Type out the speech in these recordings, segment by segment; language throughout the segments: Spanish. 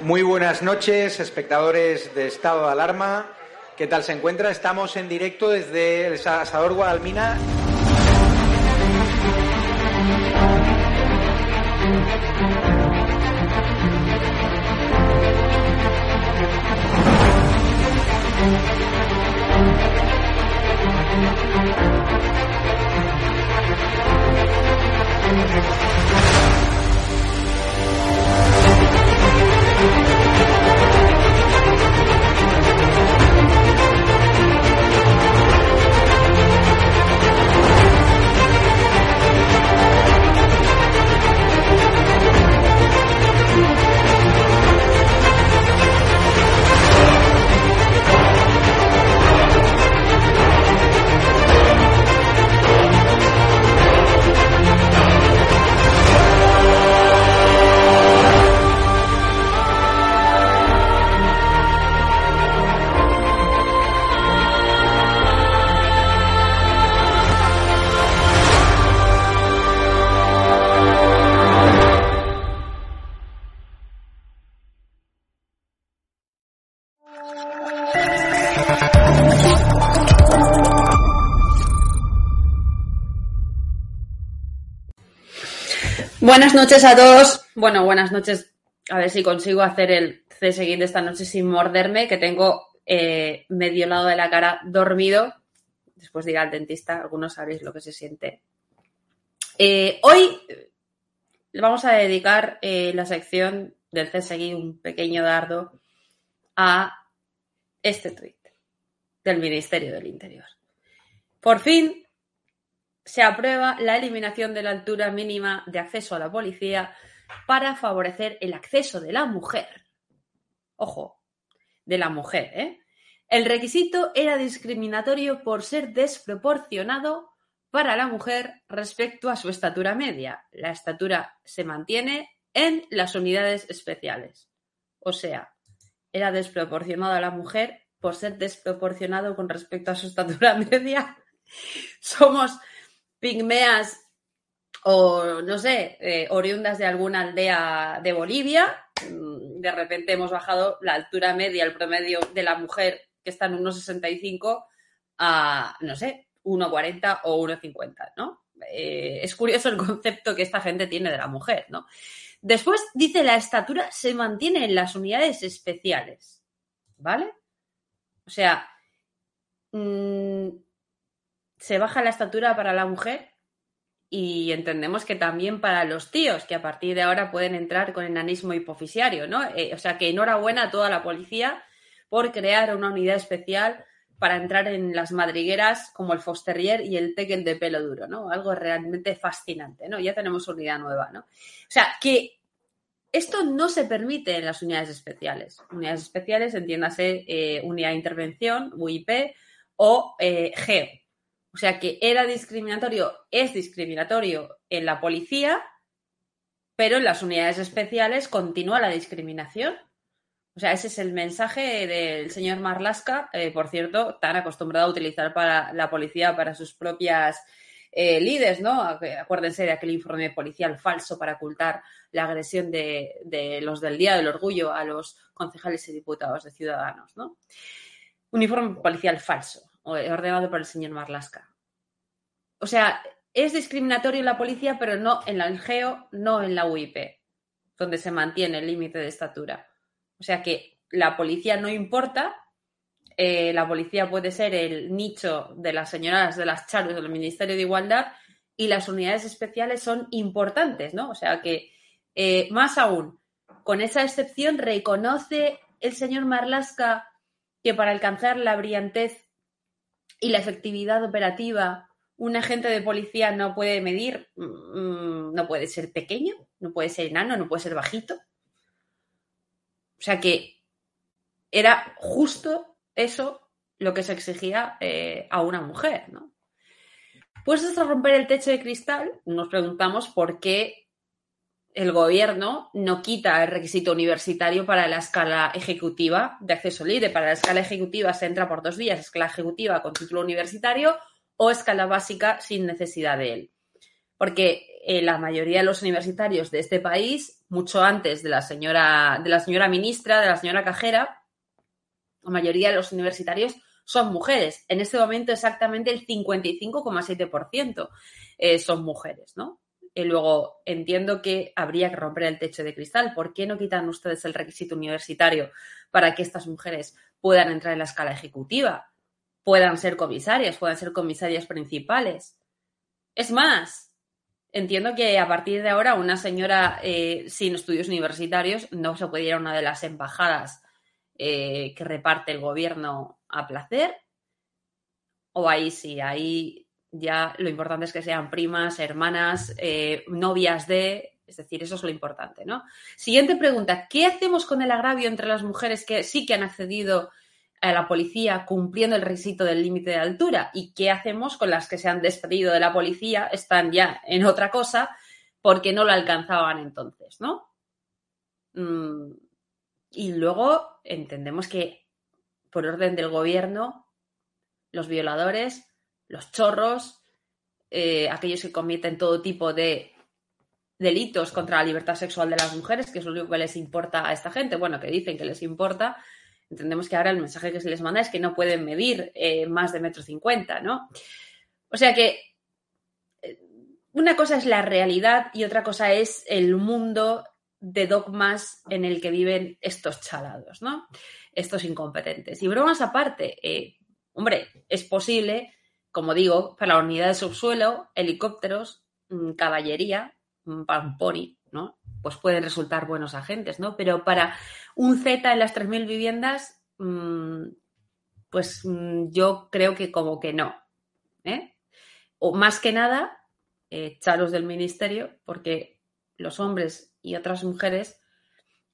Muy buenas noches, espectadores de Estado de Alarma. ¿Qué tal se encuentra? Estamos en directo desde el Asador Guadalmina. Buenas noches a todos. Bueno, buenas noches. A ver si consigo hacer el C de esta noche sin morderme, que tengo eh, medio lado de la cara dormido. Después de ir al dentista, algunos sabéis lo que se siente. Eh, hoy le vamos a dedicar eh, la sección del CSI, un pequeño dardo, a este tuit del Ministerio del Interior. Por fin se aprueba la eliminación de la altura mínima de acceso a la policía para favorecer el acceso de la mujer. Ojo, de la mujer, ¿eh? El requisito era discriminatorio por ser desproporcionado para la mujer respecto a su estatura media. La estatura se mantiene en las unidades especiales. O sea, era desproporcionado a la mujer por ser desproporcionado con respecto a su estatura media. Somos pigmeas o, no sé, eh, oriundas de alguna aldea de Bolivia, mm, de repente hemos bajado la altura media, el promedio de la mujer, que está en 1,65 a, no sé, 1,40 o 1,50, ¿no? Eh, es curioso el concepto que esta gente tiene de la mujer, ¿no? Después dice la estatura se mantiene en las unidades especiales, ¿vale? O sea, mmm, se baja la estatura para la mujer y entendemos que también para los tíos, que a partir de ahora pueden entrar con enanismo hipofisiario, ¿no? Eh, o sea que enhorabuena a toda la policía por crear una unidad especial para entrar en las madrigueras como el Fosterrier y el Tekel de pelo duro, ¿no? Algo realmente fascinante, ¿no? Ya tenemos unidad nueva, ¿no? O sea, que esto no se permite en las unidades especiales. Unidades especiales, entiéndase, eh, unidad de intervención, UIP, o eh, GEO, o sea que era discriminatorio, es discriminatorio en la policía, pero en las unidades especiales continúa la discriminación. O sea, ese es el mensaje del señor Marlasca, eh, por cierto, tan acostumbrado a utilizar para la policía para sus propias eh, líderes, ¿no? Acuérdense de aquel informe policial falso para ocultar la agresión de, de, los del Día del Orgullo a los concejales y diputados de Ciudadanos, ¿no? Un informe policial falso ordenado por el señor Marlasca. O sea, es discriminatorio en la policía, pero no en la GEO, no en la UIP, donde se mantiene el límite de estatura. O sea que la policía no importa, eh, la policía puede ser el nicho de las señoras de las charlas del Ministerio de Igualdad y las unidades especiales son importantes, ¿no? O sea que, eh, más aún, con esa excepción reconoce el señor Marlasca que para alcanzar la brillantez y la efectividad operativa, un agente de policía no puede medir, mm, no puede ser pequeño, no puede ser enano, no puede ser bajito. O sea que era justo eso lo que se exigía eh, a una mujer, ¿no? Pues hasta romper el techo de cristal, nos preguntamos por qué el gobierno no quita el requisito universitario para la escala ejecutiva de acceso libre. Para la escala ejecutiva se entra por dos vías, escala ejecutiva con título universitario o escala básica sin necesidad de él. Porque eh, la mayoría de los universitarios de este país, mucho antes de la señora, de la señora ministra, de la señora cajera, la mayoría de los universitarios son mujeres. En este momento exactamente el 55,7% eh, son mujeres, ¿no? Y luego entiendo que habría que romper el techo de cristal. ¿Por qué no quitan ustedes el requisito universitario para que estas mujeres puedan entrar en la escala ejecutiva, puedan ser comisarias, puedan ser comisarias principales? Es más, entiendo que a partir de ahora una señora eh, sin estudios universitarios no se puede ir a una de las embajadas eh, que reparte el gobierno a placer. O ahí sí, ahí ya lo importante es que sean primas, hermanas, eh, novias de, es decir, eso es lo importante, ¿no? Siguiente pregunta, ¿qué hacemos con el agravio entre las mujeres que sí que han accedido a la policía cumpliendo el requisito del límite de altura? ¿Y qué hacemos con las que se han despedido de la policía, están ya en otra cosa, porque no lo alcanzaban entonces, ¿no? Mm, y luego entendemos que, por orden del gobierno, los violadores, los chorros, eh, aquellos que cometen todo tipo de delitos contra la libertad sexual de las mujeres, que es lo único que les importa a esta gente, bueno, que dicen que les importa, entendemos que ahora el mensaje que se les manda es que no pueden medir eh, más de metro cincuenta, ¿no? O sea que eh, una cosa es la realidad y otra cosa es el mundo de dogmas en el que viven estos chalados, ¿no? Estos incompetentes. Y bromas aparte, eh, hombre, es posible, como digo, para la unidad de subsuelo, helicópteros, mm, caballería, mm, pamponi, ¿no? Pues pueden resultar buenos agentes, ¿no? Pero para un Z en las 3.000 viviendas, mm, pues yo creo que como que no. ¿eh? O más que nada, eh, chalos del ministerio, porque los hombres y otras mujeres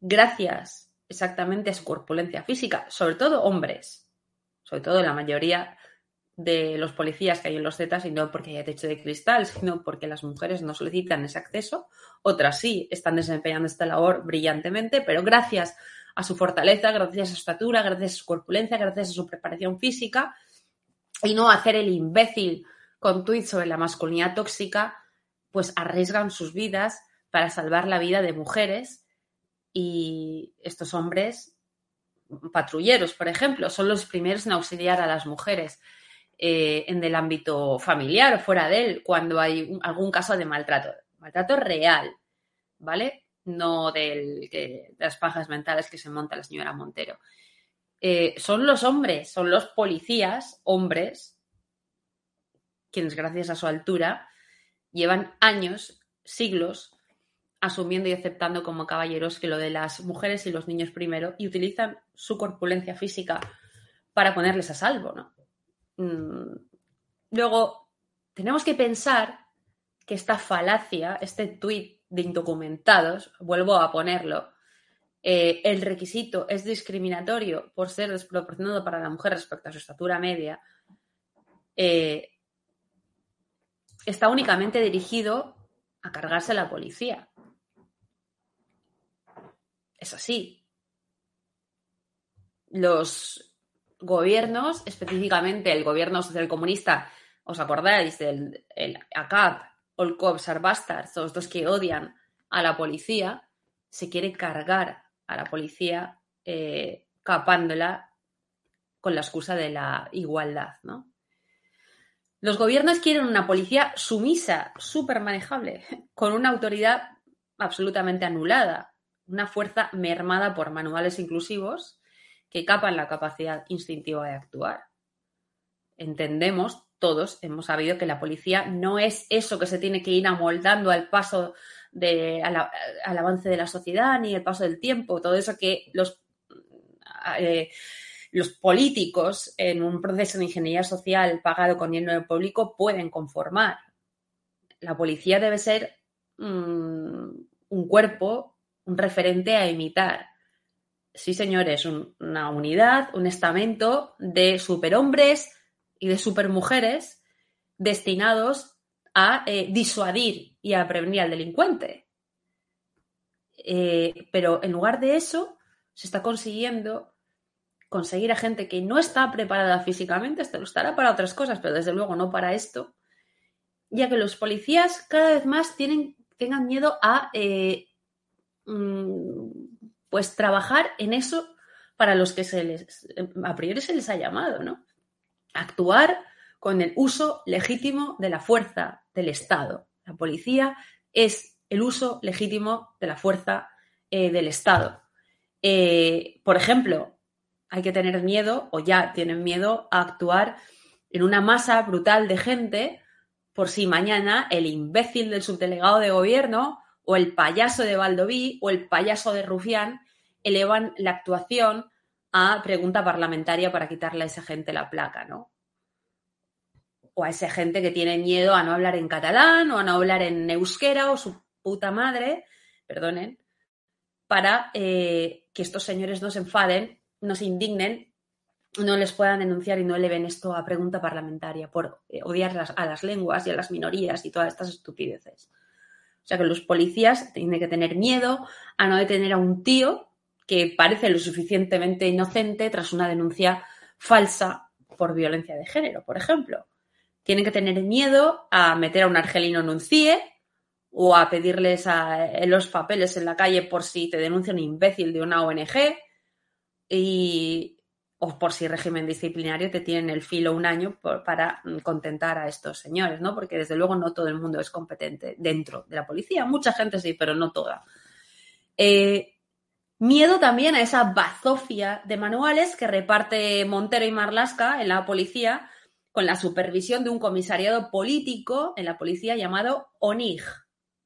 gracias exactamente a su corpulencia física, sobre todo hombres, sobre todo la mayoría de los policías que hay en los Zetas, y no porque haya techo de cristal, sino porque las mujeres no solicitan ese acceso, otras sí están desempeñando esta labor brillantemente, pero gracias a su fortaleza, gracias a su estatura, gracias a su corpulencia, gracias a su preparación física, y no hacer el imbécil con tweets sobre la masculinidad tóxica, pues arriesgan sus vidas para salvar la vida de mujeres y estos hombres, patrulleros, por ejemplo, son los primeros en auxiliar a las mujeres eh, en el ámbito familiar o fuera de él cuando hay algún caso de maltrato. Maltrato real, ¿vale? No del, de las pajas mentales que se monta la señora Montero. Eh, son los hombres, son los policías, hombres, quienes gracias a su altura llevan años, siglos, asumiendo y aceptando como caballeros que lo de las mujeres y los niños primero y utilizan su corpulencia física para ponerles a salvo, ¿no? Mm, luego, tenemos que pensar que esta falacia, este tuit de indocumentados, vuelvo a ponerlo, eh, el requisito es discriminatorio por ser desproporcionado para la mujer respecto a su estatura media, eh, está únicamente dirigido a cargarse a la policía. Es así. Los gobiernos, específicamente el gobierno socialcomunista, ¿os acordáis del el ACAP o el COP Sarbastar, todos los que odian a la policía, se quiere cargar a la policía eh, capándola con la excusa de la igualdad, ¿no? Los gobiernos quieren una policía sumisa, súper manejable, con una autoridad absolutamente anulada, una fuerza mermada por manuales inclusivos que capan la capacidad instintiva de actuar. Entendemos, todos hemos sabido que la policía no es eso que se tiene que ir amoldando al paso de, al, avance de la sociedad ni el paso del tiempo, todo eso que los, eh, los políticos en un proceso de ingeniería social pagado con dinero público pueden conformar. La policía debe ser mm, un cuerpo un referente a imitar. Sí, señores, una unidad, un estamento de superhombres y de supermujeres destinados a eh, disuadir y a prevenir al delincuente. Eh, pero en lugar de eso, se está consiguiendo conseguir a gente que no está preparada físicamente, esto estará para otras cosas, pero desde luego no para esto, ya que los policías cada vez más tienen, tengan miedo a eh, mm, pues trabajar en eso para los que se les, a priori se les ha llamado, ¿no? Actuar con el uso legítimo de la fuerza del Estado. La policía es el uso legítimo de la fuerza eh, del Estado. Eh, por ejemplo, hay que tener miedo, o ya tienen miedo, a actuar en una masa brutal de gente por si mañana el imbécil del subdelegado de gobierno o el payaso de Valdoví o el payaso de Rufián elevan la actuación a pregunta parlamentaria para quitarle a esa gente la placa, ¿no? O a esa gente que tiene miedo a no hablar en catalán o a no hablar en euskera o su puta madre, perdonen, para eh, que estos señores no se enfaden, no se indignen no les puedan denunciar y no eleven esto a pregunta parlamentaria por eh, odiar a las lenguas y a las minorías y todas estas estupideces. O sea que los policías tienen que tener miedo a no detener a un tío que parece lo suficientemente inocente tras una denuncia falsa por violencia de género, por ejemplo. Tienen que tener miedo a meter a un argelino en un CIE o a pedirles los papeles en la calle por si te denuncia un imbécil de una ONG y, o por si régimen disciplinario te tienen el filo un año para mm, contentar a estos señores, ¿no? Porque desde luego no todo el mundo es competente dentro de la policía, mucha gente sí, pero no toda. Eh, miedo también a esa bazofia de manuales que reparte Montero y Marlasca en la policía con la supervisión de un comisariado político en la policía llamado ONIG,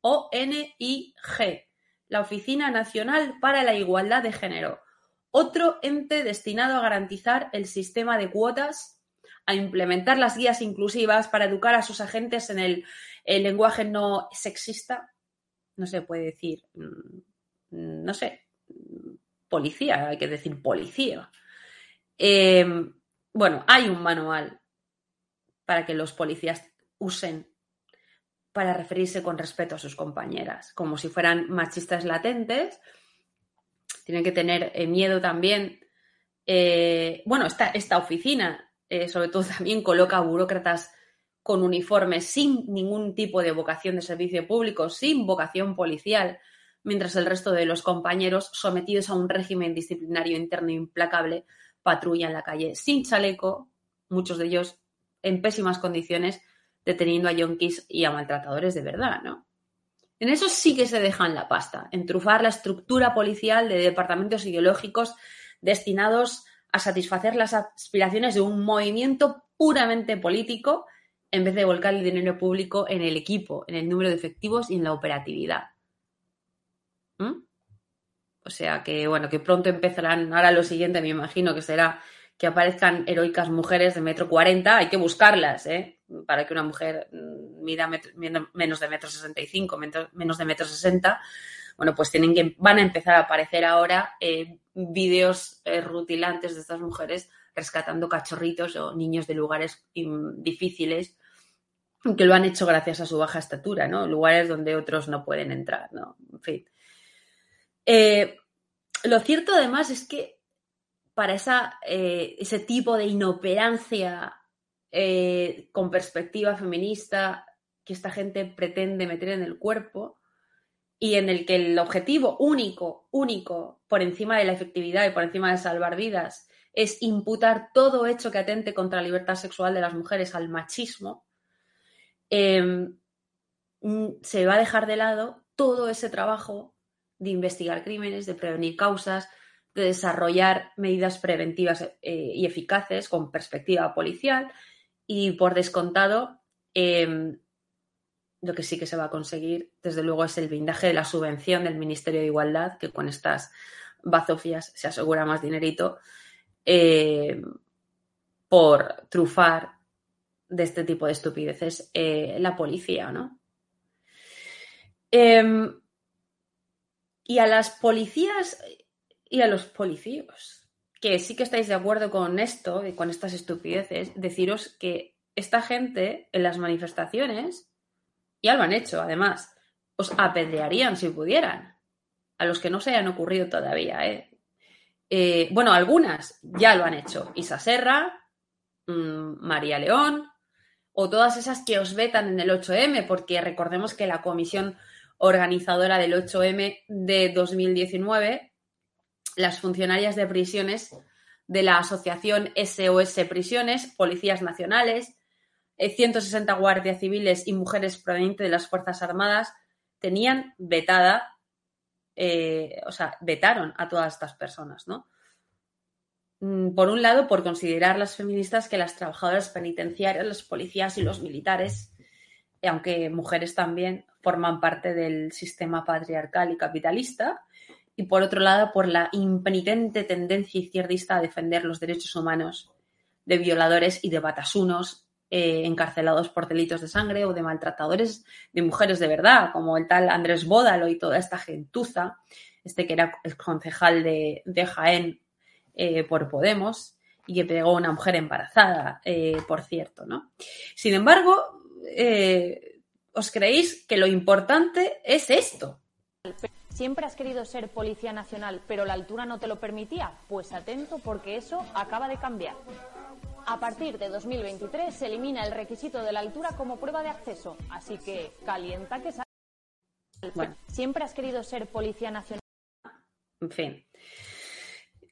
O-N-I-G, la Oficina Nacional para la Igualdad de Género otro ente destinado a garantizar el sistema de cuotas, a implementar las guías inclusivas para educar a sus agentes en el, lenguaje no sexista. No se puede decir, mm, no sé, policía, hay que decir policía. Em, bueno, hay un manual para que los policías usen para referirse con respeto a sus compañeras, como si fueran machistas latentes tienen que tener eh, miedo también. Eh, bueno, esta, esta oficina, eh, sobre todo, también coloca burócratas con uniformes sin ningún tipo de vocación de servicio público, sin vocación policial, mientras el resto de los compañeros, sometidos a un régimen disciplinario interno implacable, patrullan la calle sin chaleco, muchos de ellos en pésimas condiciones, deteniendo a yonkis y a maltratadores de verdad, ¿no? En eso sí que se dejan la pasta, en trufar la estructura policial de departamentos ideológicos destinados a satisfacer las aspiraciones de un movimiento puramente político en vez de volcar el dinero público en el equipo, en el número de efectivos y en la operatividad. ¿Mm? O sea que, bueno, que pronto empezarán. Ahora lo siguiente, me imagino que será que aparezcan heroicas mujeres de metro cuarenta, hay que buscarlas, ¿eh? Para que una mujer mm, mida menos de metro sesenta y cinco, menos de metro sesenta, bueno, pues tienen que, van a empezar a aparecer ahora eh, vídeos rutilantes de estas mujeres rescatando cachorritos o niños de lugares difíciles que lo han hecho gracias a su baja estatura, ¿no? Lugares donde otros no pueden entrar, ¿no? En fin. Eh, lo cierto además es que para esa, eh, ese tipo de inoperancia eh, con perspectiva feminista que esta gente pretende meter en el cuerpo y en el que el objetivo único, único, por encima de la efectividad y por encima de salvar vidas, es imputar todo hecho que atente contra la libertad sexual de las mujeres al machismo, em, mm, se va a dejar de lado todo ese trabajo de investigar crímenes, de prevenir causas, de desarrollar medidas preventivas eh, y eficaces con perspectiva policial y por descontado em, lo que sí que se va a conseguir desde luego es el blindaje de la subvención del Ministerio de Igualdad que con estas bazofias se asegura más dinerito em, por trufar de este tipo de estupideces eh, la policía, ¿no? Em, y a las policías y a los policías, que sí que estáis de acuerdo con esto y con estas estupideces, deciros que esta gente en las manifestaciones, ya lo han hecho además, os apedrearían si pudieran. A los que no se hayan ocurrido todavía, ¿eh? eh bueno, algunas ya lo han hecho. Isa Serra, mm, María León, o todas esas que os vetan en el 8M, porque recordemos que la comisión organizadora del 8M de 2019, las funcionarias de prisiones de la asociación SOS Prisiones, Policías Nacionales, 160 eh, guardias civiles y mujeres provenientes de las Fuerzas Armadas tenían vetada, eh, o sea, vetaron a todas estas personas, ¿no? Mm, por un lado, por considerar las feministas que las trabajadoras penitenciarias, los policías y los militares, aunque mujeres también, forman parte del sistema patriarcal y capitalista, y por otro lado, por la impenitente tendencia izquierdista a defender los derechos humanos de violadores y de batasunos eh, encarcelados por delitos de sangre o de maltratadores de mujeres de verdad, como el tal Andrés Bódalo y toda esta gentuza, este que era el concejal de, Jaén eh, por Podemos y que pegó a una mujer embarazada, eh, por cierto, ¿no? Sin embargo, ¿os creéis que lo importante es esto? ¿Siempre has querido ser policía nacional, pero la altura no te lo permitía? Pues atento porque eso acaba de cambiar. A partir de 2023 se elimina el requisito de la altura como prueba de acceso, así que calienta que sale. Bueno. ¿Siempre has querido ser policía nacional? En fin.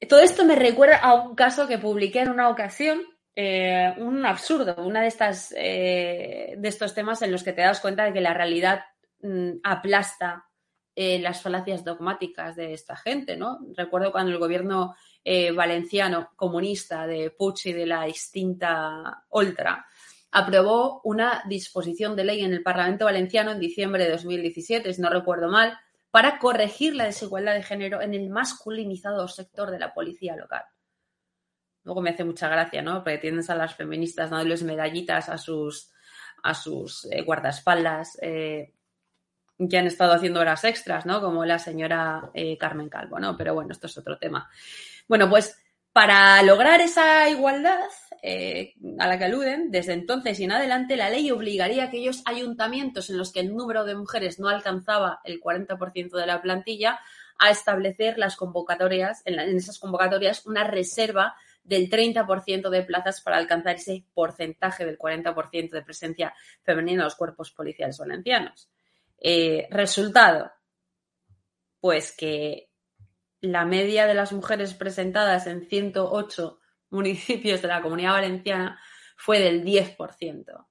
Todo esto me recuerda a un caso que publiqué en una ocasión, eh, un absurdo, una de estas eh, de estos temas en los que te das cuenta de que la realidad mm, aplasta eh, las falacias dogmáticas de esta gente, ¿no? Recuerdo cuando el gobierno eh, valenciano comunista de Puig y de la extinta Oltra aprobó una disposición de ley en el Parlamento valenciano en diciembre de 2017, si no recuerdo mal, para corregir la desigualdad de género en el masculinizado sector de la policía local. Luego me hace mucha gracia, ¿no? Porque tienes a las feministas dándoles medallitas a sus, a sus eh, guardaespaldas que han estado haciendo horas extras, ¿no? Como la señora Carmen Calvo, ¿no? Pero bueno, esto es otro tema. Bueno, pues para lograr esa igualdad eh, a la que aluden, desde entonces y en adelante, la ley obligaría a aquellos ayuntamientos en los que el número de mujeres no alcanzaba el 40% de la plantilla a establecer las convocatorias, en, esas convocatorias, una reserva del 30% de plazas para alcanzar ese porcentaje del 40% de presencia femenina en los cuerpos policiales valencianos. Eh, resultado, pues que la media de las mujeres presentadas en 108 municipios de la comunidad valenciana fue del 10%.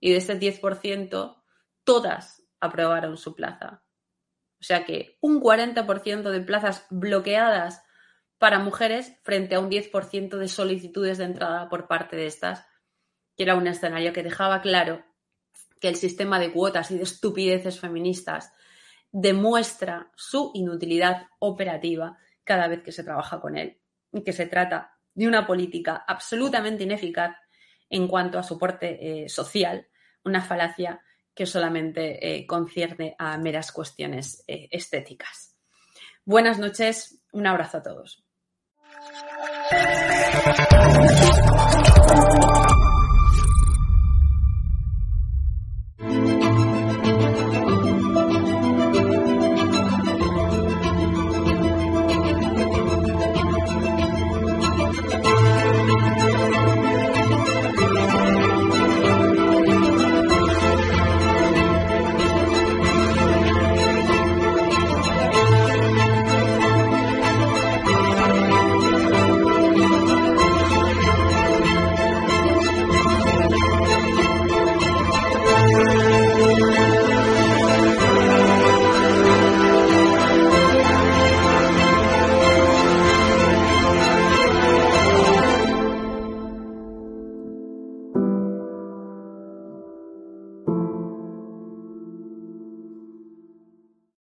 Y de ese 10%, todas aprobaron su plaza. O sea que un 40% de plazas bloqueadas para mujeres frente a un 10% de solicitudes de entrada por parte de estas, que era un escenario que dejaba claro que el sistema de cuotas y de estupideces feministas demuestra su inutilidad operativa cada vez que se trabaja con él y que se trata de una política absolutamente ineficaz en cuanto a soporte eh, social, una falacia que solamente eh, concierne a meras cuestiones eh, estéticas. Buenas noches, un abrazo a todos.